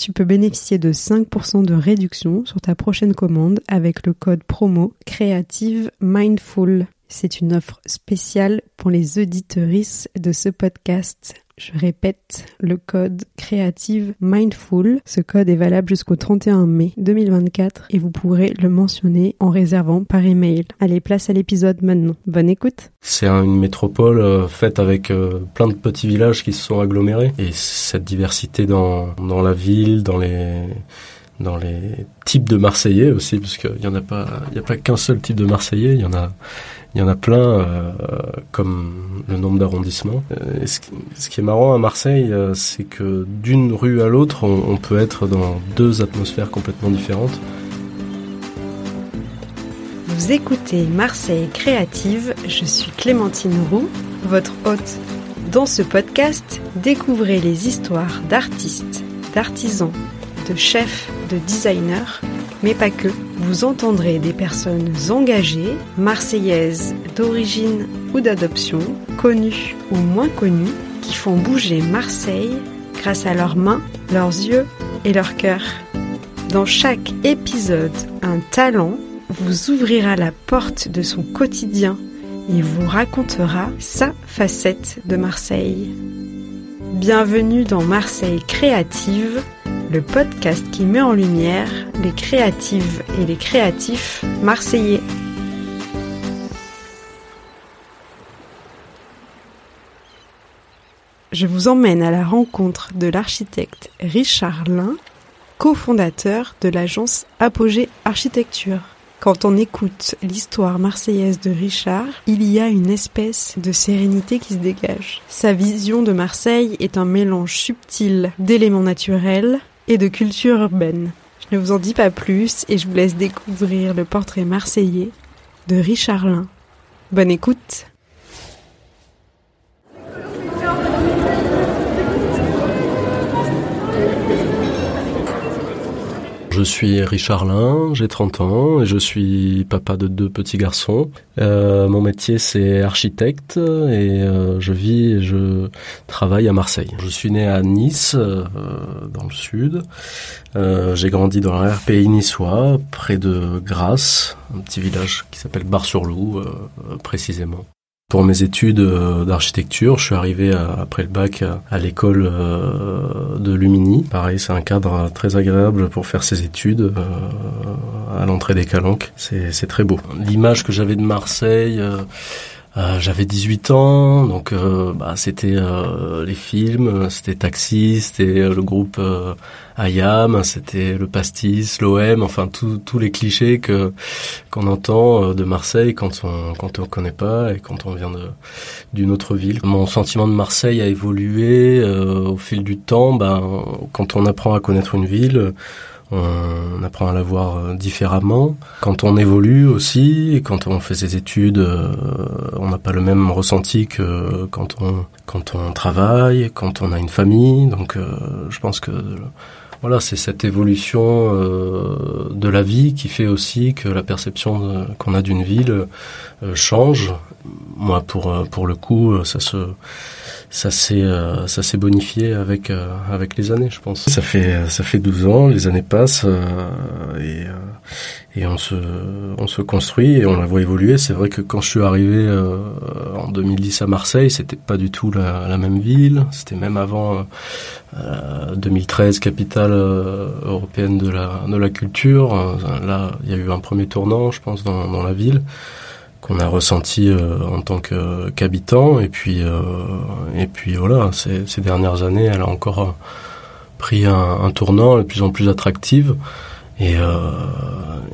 Tu peux bénéficier de 5% de réduction sur ta prochaine commande avec le code promo Creative Mindful. C'est une offre spéciale pour les auditeuristes de ce podcast. Je répète, le code Creative Mindful. Ce code est valable jusqu'au 31 mai 2024 et vous pourrez le mentionner en réservant par email. Allez, place à l'épisode maintenant. Bonne écoute. C'est une métropole euh, faite avec euh, plein de petits villages qui se sont agglomérés et cette diversité dans la ville, dans les dans les types de Marseillais aussi, parce qu'il n'y en a pas, qu'un seul type de Marseillais, il y en a, y en a plein, euh, comme le nombre d'arrondissements. Euh, ce, ce, qui est marrant à Marseille, euh, c'est que d'une rue à l'autre, on, on, peut être dans deux atmosphères complètement différentes. Vous écoutez Marseille Créative, je suis Clémentine Roux, votre hôte. Dans ce podcast, découvrez les histoires d'artistes, d'artisans, de chefs, de designers, mais pas que. Vous entendrez des personnes engagées, marseillaises d'origine ou d'adoption, connues ou moins connues, qui font bouger Marseille grâce à leurs mains, leurs yeux et leur cœur. Dans chaque épisode, un talent vous ouvrira la porte de son quotidien et vous racontera sa facette de Marseille. Bienvenue dans Marseille Créative, le podcast qui met en lumière les créatives et les créatifs marseillais. Je vous emmène à la rencontre de l'architecte Richard Lin, cofondateur de l'agence Apogée Architecture. Quand on écoute l'histoire marseillaise de Richard, il y a une espèce de sérénité qui se dégage. Sa vision de Marseille est un mélange subtil d'éléments naturels et de culture urbaine. Je ne vous en dis pas plus et je vous laisse découvrir le portrait marseillais de Richard Lin. Bonne écoute Je suis Richard Lin, j'ai 30 ans et je suis papa de deux petits garçons. Euh, mon métier c'est architecte et euh, je vis et je travaille à Marseille. Je suis né à Nice, euh, dans le sud. J'ai grandi dans l'RPI niçois, près de Grasse, un petit village qui s'appelle Bar-sur-Loup précisément. Pour mes études euh, d'architecture, je suis arrivé après le bac à, l'école euh, de Lumini. Pareil, c'est un cadre très agréable pour faire ses études euh, à l'entrée des Calanques. C'est très beau. L'image que j'avais de Marseille... Euh, j'avais 18 ans, donc euh, bah, c'était euh, les films, c'était Taxi, c'était le groupe Ayam, c'était le Pastis, l'OM, enfin tous les clichés que qu'on entend de Marseille quand on quand on connaît pas et quand on vient de d'une autre ville. Mon sentiment de Marseille a évolué au fil du temps. Ben, quand on apprend à connaître une ville on apprend à la voir euh, différemment. Quand on évolue aussi, quand on fait ses études, euh, on n'a pas le même ressenti que quand on quand on travaille, quand on a une famille. Donc, euh, je pense que voilà, c'est cette évolution de la vie qui fait aussi que la perception qu'on a d'une ville change. Moi, pour pour le coup, ça se ça s'est euh, ça s'est bonifié avec euh, avec les années, je pense. Ça fait ça fait 12 ans, les années passent et et on se on se construit et on la voit évoluer. C'est vrai que quand je suis arrivé en 2010 à Marseille, c'était pas du tout la, la même ville. C'était même avant 2013 capitale européenne de la de la culture. Là, il y a eu un premier tournant, je pense, dans dans la ville qu'on a ressenti euh, en tant qu'habitant et puis euh, et puis voilà ces, ces, dernières années elle a encore euh, pris un, un, tournant de plus en plus attractive et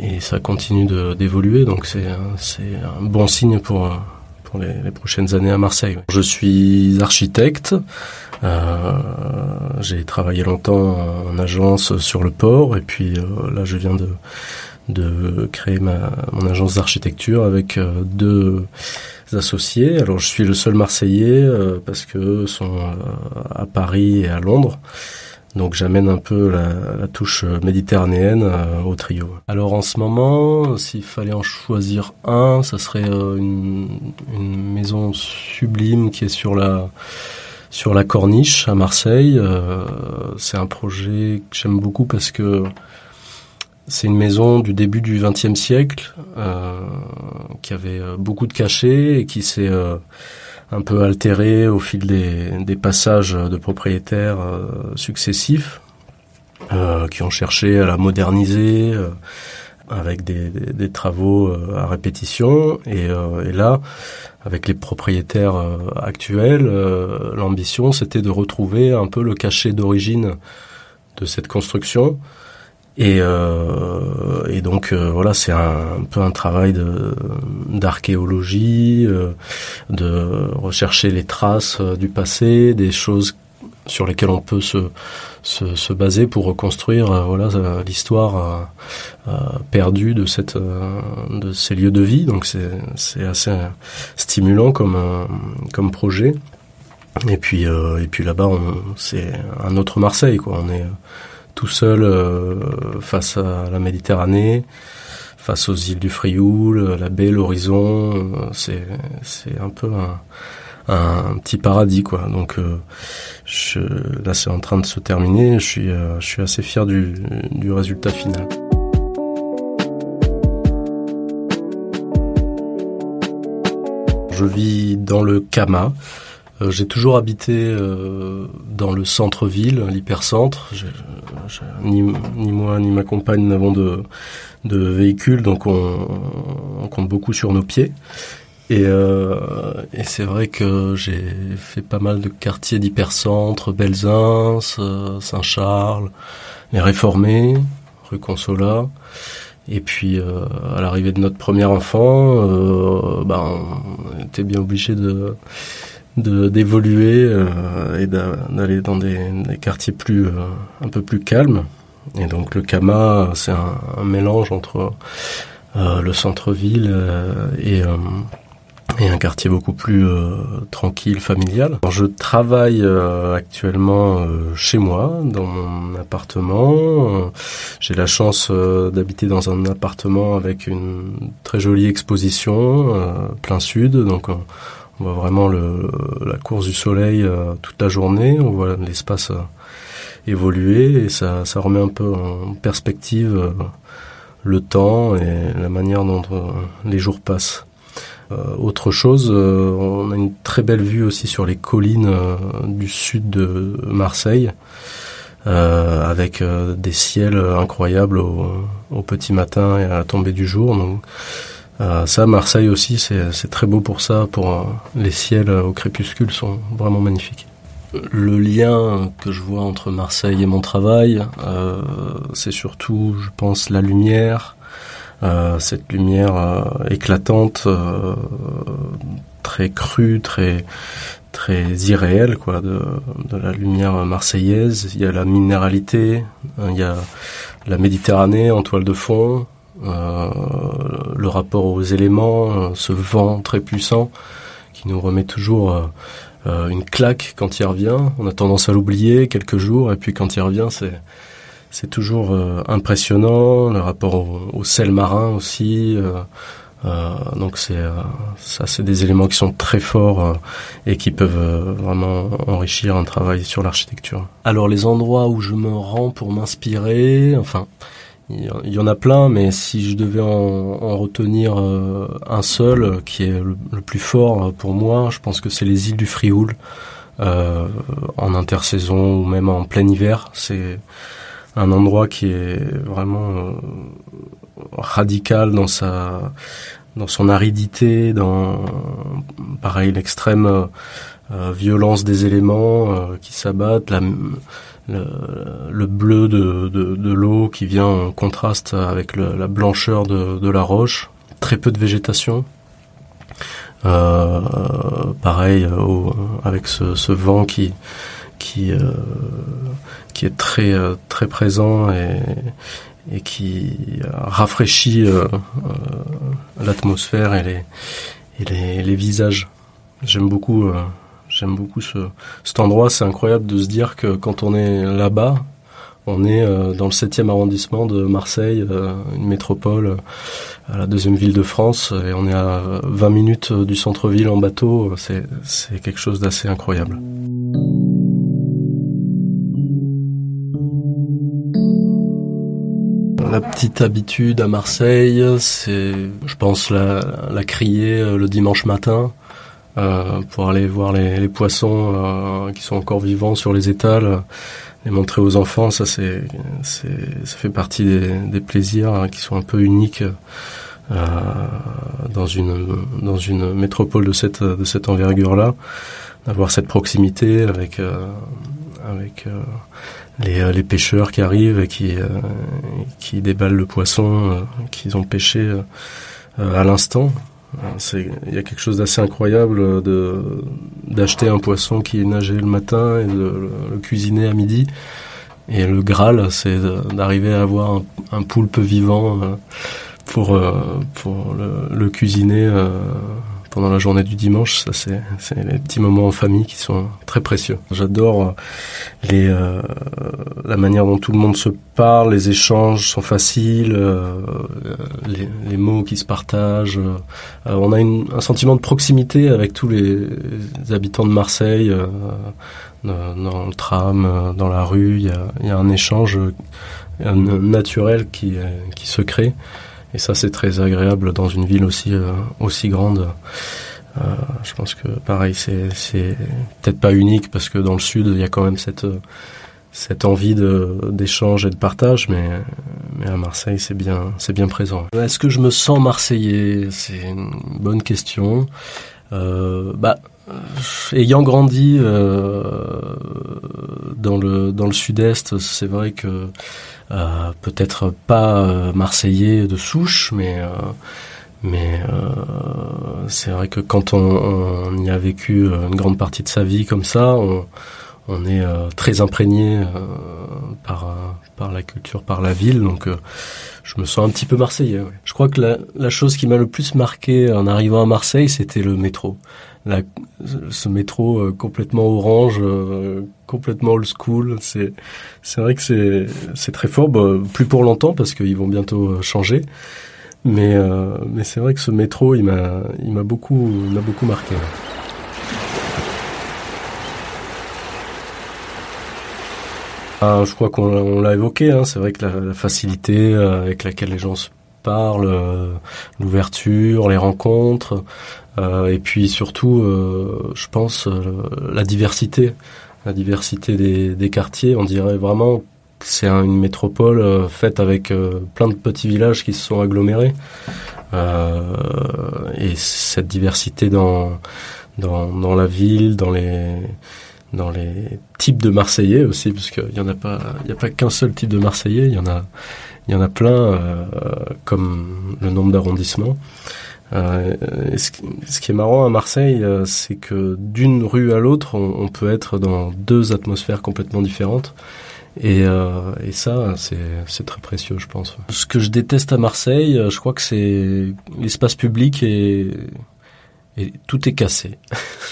et ça continue d'évoluer donc c'est c'est un bon signe pour pour les, les, prochaines années à Marseille. Je suis architecte. Euh, j'ai travaillé longtemps en agence sur le port et puis là je viens de de créer ma, mon agence d'architecture avec euh, deux associés. Alors je suis le seul Marseillais euh, parce que sont euh, à Paris et à Londres. Donc j'amène un peu la, la touche méditerranéenne au trio. Alors en ce moment, s'il fallait en choisir un, ça serait une, une, maison sublime qui est sur la sur la Corniche à Marseille. c'est un projet que j'aime beaucoup parce que c'est une maison du début du XXe siècle euh, qui avait euh, beaucoup de cachets et qui s'est euh, un peu altérée au fil des, passages de propriétaires successifs qui ont cherché à la moderniser avec des, travaux à répétition. Et, là, avec les propriétaires actuels, l'ambition c'était de retrouver un peu le cachet d'origine de cette construction et, euh, et donc euh, voilà, c'est un, peu un travail de d'archéologie, euh, de rechercher les traces euh, du passé, des choses sur lesquelles on peut se, se, se baser pour reconstruire euh, voilà l'histoire perdue de cette de ces lieux de vie. Donc c'est c'est assez stimulant comme comme projet. Et puis et puis là-bas, c'est un autre Marseille quoi. On est tout seul euh, face à la Méditerranée, face aux îles du Frioul, la baie, l'horizon. Euh, c'est c'est un peu un, un, petit paradis quoi. Donc euh, je, là c'est en train de se terminer. Je suis je suis assez fier du, du résultat final. Je vis dans le Kama. Euh, j'ai toujours habité euh, dans le centre-ville, l'hypercentre. Ni, ni moi ni ma compagne n'avons de, de véhicule, donc on, on, compte beaucoup sur nos pieds. Et, euh, et c'est vrai que j'ai fait pas mal de quartiers d'hypercentre, Belzins, euh, Saint-Charles, les Réformés, rue Consola. Et puis euh, à l'arrivée de notre premier enfant, euh, ben, on était bien obligé de d'évoluer euh, et d'aller dans des, des, quartiers plus euh, un peu plus calmes. Et donc le Kama, c'est un, un, mélange entre euh, le centre-ville et et un quartier beaucoup plus euh, tranquille, familial. Alors, je travaille euh, actuellement euh, chez moi, dans mon appartement. J'ai la chance d'habiter dans un appartement avec une très jolie exposition, plein sud, donc on voit vraiment le, la course du soleil euh, toute la journée, on voit l'espace euh, évoluer et ça, ça remet un peu en perspective euh, le temps et la manière dont les jours passent. autre chose, on a une très belle vue aussi sur les collines du sud de Marseille, avec des ciels incroyables au, au, petit matin et à la tombée du jour. Donc, euh, ça, Marseille aussi, c'est très beau pour ça. Pour euh, les ciels au crépuscule sont vraiment magnifiques. Le lien que je vois entre Marseille et mon travail, euh, c'est surtout, je pense, la lumière, euh, cette lumière euh, éclatante, euh, très crue, très très irréelle, quoi, de, de la lumière marseillaise. Il y a la minéralité, il y a la Méditerranée en toile de fond, euh, le rapport aux éléments, euh, ce vent très puissant qui nous remet toujours euh, une claque quand il revient. On a tendance à l'oublier quelques jours et puis quand il revient, c'est c'est toujours impressionnant. Le rapport au, au, sel marin aussi, donc c'est ça, c'est des éléments qui sont très forts et qui peuvent vraiment enrichir un travail sur l'architecture. Alors les endroits où je me rends pour m'inspirer, enfin il y en a plein, mais si je devais en, retenir un seul qui est le, plus fort pour moi, je pense que c'est les îles du Frioul. Euh, en intersaison ou même en plein hiver. C'est un endroit qui est vraiment euh, radical dans sa dans son aridité, dans pareil l'extrême euh, violence des éléments qui s'abattent, le, bleu de, de, de l'eau qui vient en contraste avec la blancheur de, de la roche, très peu de végétation. Euh, pareil, euh, avec ce, ce, vent qui qui euh, qui est très très présent et, et qui rafraîchit l'atmosphère et les et les, les visages. J'aime beaucoup j'aime beaucoup ce cet endroit. C'est incroyable de se dire que quand on est là-bas, on est euh, dans le 7e arrondissement de Marseille, euh, une métropole, euh, la deuxième ville de France, et on est à 20 minutes du centre-ville en bateau. C'est, quelque chose d'assez incroyable. La petite habitude à Marseille, c'est, je pense, la crier le dimanche matin. Euh, pour aller voir les, poissons euh, qui sont encore vivants sur les étals les montrer aux enfants, ça c'est, ça fait partie des, plaisirs hein, qui sont un peu uniques euh, dans une dans une métropole de cette de cette envergure-là, d'avoir cette proximité avec avec les, les pêcheurs qui arrivent et qui qui déballent le poisson qu'ils ont pêché à l'instant. Il y a quelque chose d'assez incroyable de d'acheter un poisson qui est nagé le matin et de le cuisiner à midi. Et le Graal, c'est d'arriver à avoir un, poulpe vivant euh, pour euh, pour le, cuisiner euh, pendant la journée du dimanche. Ça, c'est, c'est les petits moments en famille qui sont très précieux. J'adore euh, les, euh, la manière dont tout le monde se parle, les échanges sont faciles, euh, les, les, mots qui se partagent. on a une, un sentiment de proximité avec tous les, habitants de Marseille. Dans, le tram, dans la rue, il y a, y a un échange naturel qui, qui se crée. Et ça, c'est très agréable dans une ville aussi euh, aussi grande. Euh, je pense que pareil, c'est c'est peut-être pas unique parce que dans le sud, il y a quand même cette cette envie de d'échange et de partage, mais mais à Marseille, c'est bien c'est bien présent. Est-ce que je me sens marseillais? C'est une bonne question. Euh, bah ayant grandi euh, dans le dans le sud-est, c'est vrai que euh, peut-être pas euh, marseillais de souche, mais euh, mais c'est vrai que quand on, on, y a vécu une grande partie de sa vie comme ça, on, on est très imprégné par par la culture, par la ville, donc je me sens un petit peu marseillais. Je crois que la, la chose qui m'a le plus marqué en arrivant à Marseille, c'était le métro ce métro euh, complètement orange, euh, complètement old school. C'est vrai que c'est très fort. Bah, plus pour longtemps parce qu'ils vont bientôt euh, changer. Mais mais c'est vrai que ce métro, il m'a beaucoup beaucoup marqué. Ah, je crois qu'on l'a évoqué. Hein. C'est vrai que la, la facilité avec laquelle les gens se parlent, l'ouverture, les rencontres, euh, et puis surtout, euh, je pense, euh, la diversité, la diversité des, quartiers. On dirait vraiment que c'est une métropole faite avec plein de petits villages qui se sont agglomérés. et cette diversité dans, dans, la ville, dans les dans les types de Marseillais aussi, parce qu'il y en a pas, il n'y a pas qu'un seul type de Marseillais, il y en a, il y en a plein, euh, comme le nombre d'arrondissements. Euh, ce, qui est marrant à Marseille, euh, c'est que d'une rue à l'autre, on, peut être dans deux atmosphères complètement différentes. Et, euh, et ça, c'est très précieux, je pense. Ce que je déteste à Marseille, euh, je crois que c'est l'espace public et, et tout est cassé.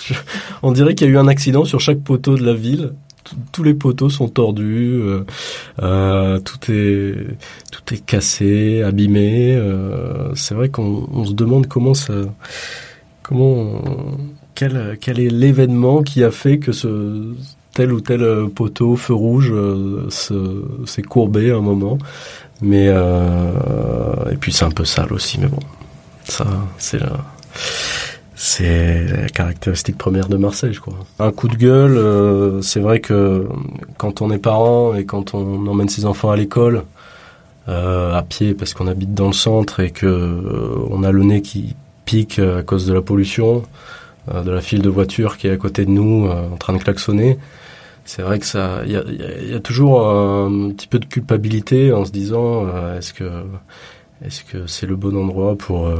on dirait qu'il y a eu un accident sur chaque poteau de la ville tous les poteaux sont tordus, euh, tout est tout est cassé, abîmé. c'est vrai qu'on se demande comment ça, comment quel quel est l'événement qui a fait que ce tel ou tel poteau feu rouge s'est courbé à un moment. Mais et puis c'est un peu sale aussi, mais bon, ça c'est là. C'est la caractéristique première de Marseille, je crois. Un coup de gueule, euh, c'est vrai que quand on est parent et quand on emmène ses enfants à l'école, euh, à pied parce qu'on habite dans le centre et que euh, on a le nez qui pique à cause de la pollution, de la file de voitures qui est à côté de nous en train de klaxonner, c'est vrai que ça, il a, y a, toujours un petit peu de culpabilité en se disant est-ce que est-ce que c'est le bon endroit pour euh,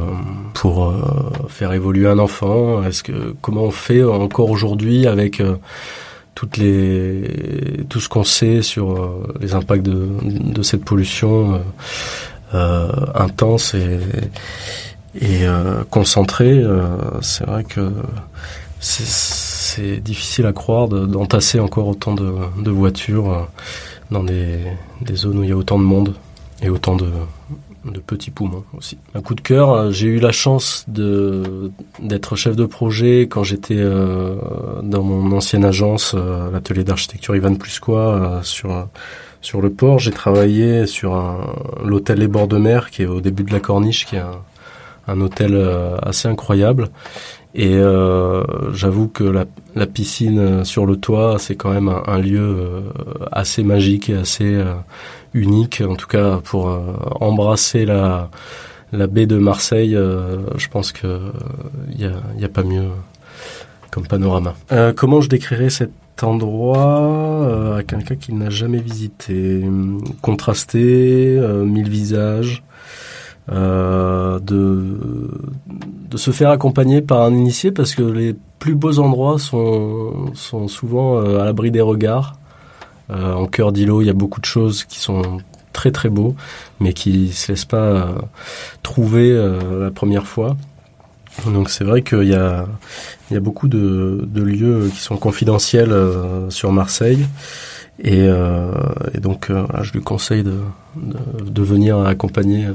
pour euh, faire évoluer un enfant? Est-ce que comment on fait encore aujourd'hui avec euh, toutes les tout ce qu'on sait sur les impacts de, de cette pollution intense et concentrée C'est vrai que c'est difficile à croire d'entasser encore autant de, de voitures dans des, des zones où il y a autant de monde et autant de, de petits poumons aussi. Un coup de cœur, euh, j'ai eu la chance d'être chef de projet quand j'étais euh, dans mon ancienne agence, euh, l'atelier d'architecture Ivan Plusquois, sur sur le port. J'ai travaillé sur l'hôtel Les Bords de Mer, qui est au début de la Corniche, qui est un, un hôtel assez incroyable. Et j'avoue que la, la, piscine sur le toit, c'est quand même un lieu assez magique et assez unique, en tout cas pour euh, embrasser la, baie de Marseille, euh, je pense que il euh, y a, pas mieux comme panorama. comment je décrirais cet endroit à quelqu'un qui n'a jamais visité? Contrasté, mille visages, de, de se faire accompagner par un initié parce que les plus beaux endroits sont, sont souvent à l'abri des regards. Euh, en cœur d'îlot, il y a beaucoup de choses qui sont très très beaux, mais qui se laissent pas euh, trouver euh, la première fois. Donc c'est vrai qu'il y a, il y a beaucoup de, de lieux qui sont confidentiels sur Marseille. Et, et donc je lui conseille de, de, venir accompagner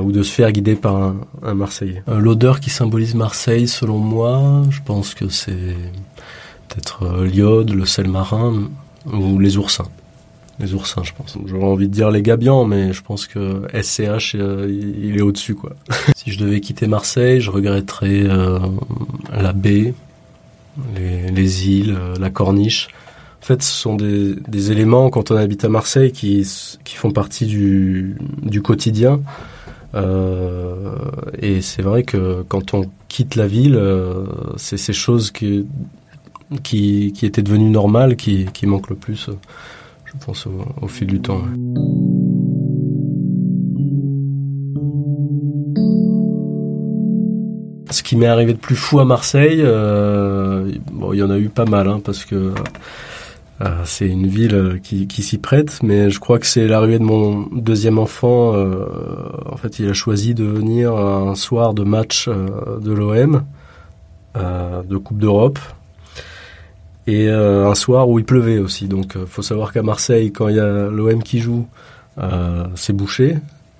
ou de se faire guider par un, un Marseillais. L'odeur qui symbolise Marseille, selon moi, je pense que c'est peut-être l'iode, le sel marin, ou les oursins. Les oursins, je pense. J'aurais envie de dire les gabians, mais je pense que SCH, euh, il est au-dessus, quoi. si je devais quitter Marseille, je regretterais euh, la baie, les, les îles, euh, la corniche. En fait, ce sont des, des, éléments, quand on habite à Marseille, qui, qui font partie du, du quotidien. Et c'est vrai que quand on quitte la ville, c'est ces choses qui, qui, qui était devenu normal, qui, qui manque le plus, je pense, au, fil du temps. Ce qui m'est arrivé de plus fou à Marseille, euh, bon, il y en a eu pas mal, hein, parce que euh, c'est une ville qui, qui s'y prête, mais je crois que c'est l'arrivée de mon deuxième enfant. Euh, en fait, il a choisi de venir un soir de match euh, de l'OM, euh, de Coupe d'Europe, et euh, un soir où il pleuvait aussi. Donc euh, faut savoir qu'à Marseille, quand il y a l'OM qui joue, euh, c'est bouché,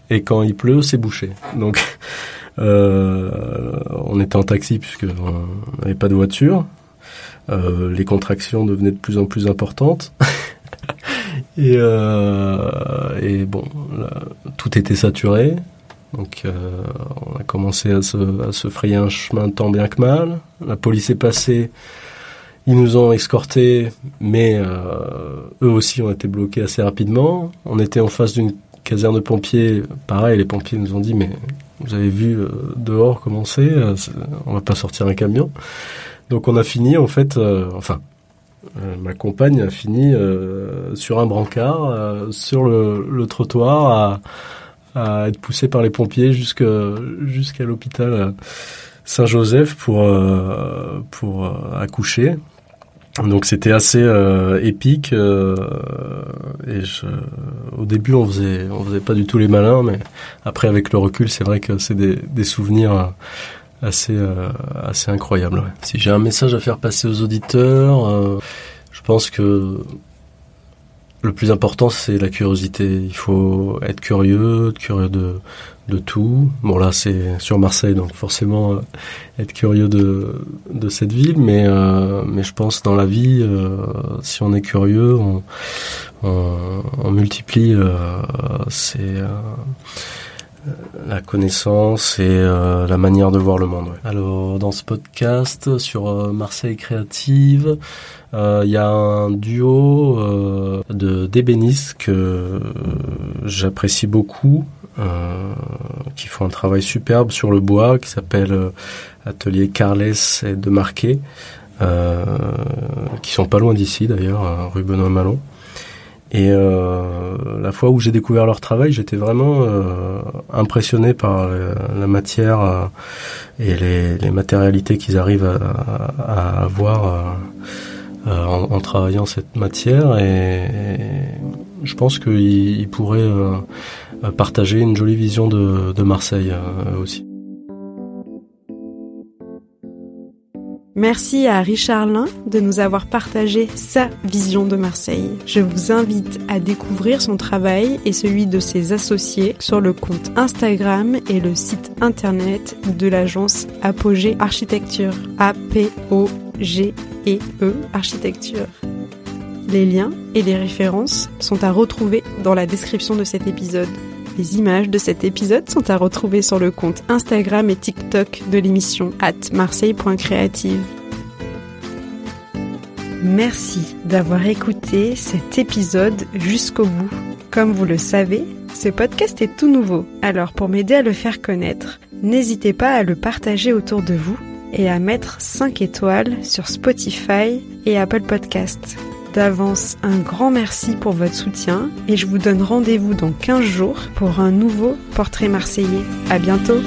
et quand il pleut, c'est bouché. Donc on était en taxi puisqu'on n'avait pas de voiture. les contractions devenaient de plus en plus importantes. et, et bon, tout était saturé. Donc on a commencé à se, à se frayer un chemin tant bien que mal. La police est passée ils nous ont escortés, mais euh, eux aussi ont été bloqués assez rapidement. On était en face d'une caserne de pompiers. Pareil, les pompiers nous ont dit, mais vous avez vu euh, dehors comment c'est, euh, on va pas sortir un camion. Donc on a fini en fait, enfin, ma compagne a fini sur un brancard, sur le, trottoir, à, être poussée par les pompiers jusqu'à l'hôpital. Saint-Joseph pour accoucher. Donc c'était assez euh, épique euh, et je, au début on faisait on faisait pas du tout les malins mais après avec le recul c'est vrai que c'est des, des souvenirs assez euh, assez incroyables. Si j'ai un message à faire passer aux auditeurs, Je pense que le plus important, c'est la curiosité. Il faut être curieux, curieux de, de tout. Bon, là, c'est sur Marseille, donc forcément, euh, être curieux de, de cette ville. Mais, euh, mais je pense dans la vie, euh, si on est curieux, on, on, on multiplie c'est la connaissance et la manière de voir le monde. Alors, dans ce podcast sur Marseille créative, il y a un duo de d'ébénistes que j'apprécie beaucoup. Euh, qui font un travail superbe sur le bois, qui s'appelle euh, Atelier Carles et de Marquet, euh, qui sont pas loin d'ici d'ailleurs, rue Benoît Malon. Et la fois où j'ai découvert leur travail, j'étais vraiment impressionné par la, matière et les, les matérialités qu'ils arrivent à, à avoir en, en, travaillant cette matière. Et, je pense qu'ils pourraient partager une jolie vision de, de Marseille euh, aussi. Merci à Richard Lin de nous avoir partagé sa vision de Marseille. Je vous invite à découvrir son travail et celui de ses associés sur le compte Instagram et le site internet de l'agence Apogée Architecture. A-P-O-G-E-E Architecture. Les liens et les références sont à retrouver dans la description de cet épisode. Les images de cet épisode sont à retrouver sur le compte Instagram et TikTok de l'émission at marseille.creative. Merci d'avoir écouté cet épisode jusqu'au bout. Comme vous le savez, ce podcast est tout nouveau, alors pour m'aider à le faire connaître, n'hésitez pas à le partager autour de vous et à mettre 5 étoiles sur Spotify et Apple Podcasts. D'avance, un grand merci pour votre soutien et je vous donne rendez-vous dans 15 jours pour un nouveau portrait marseillais. À bientôt!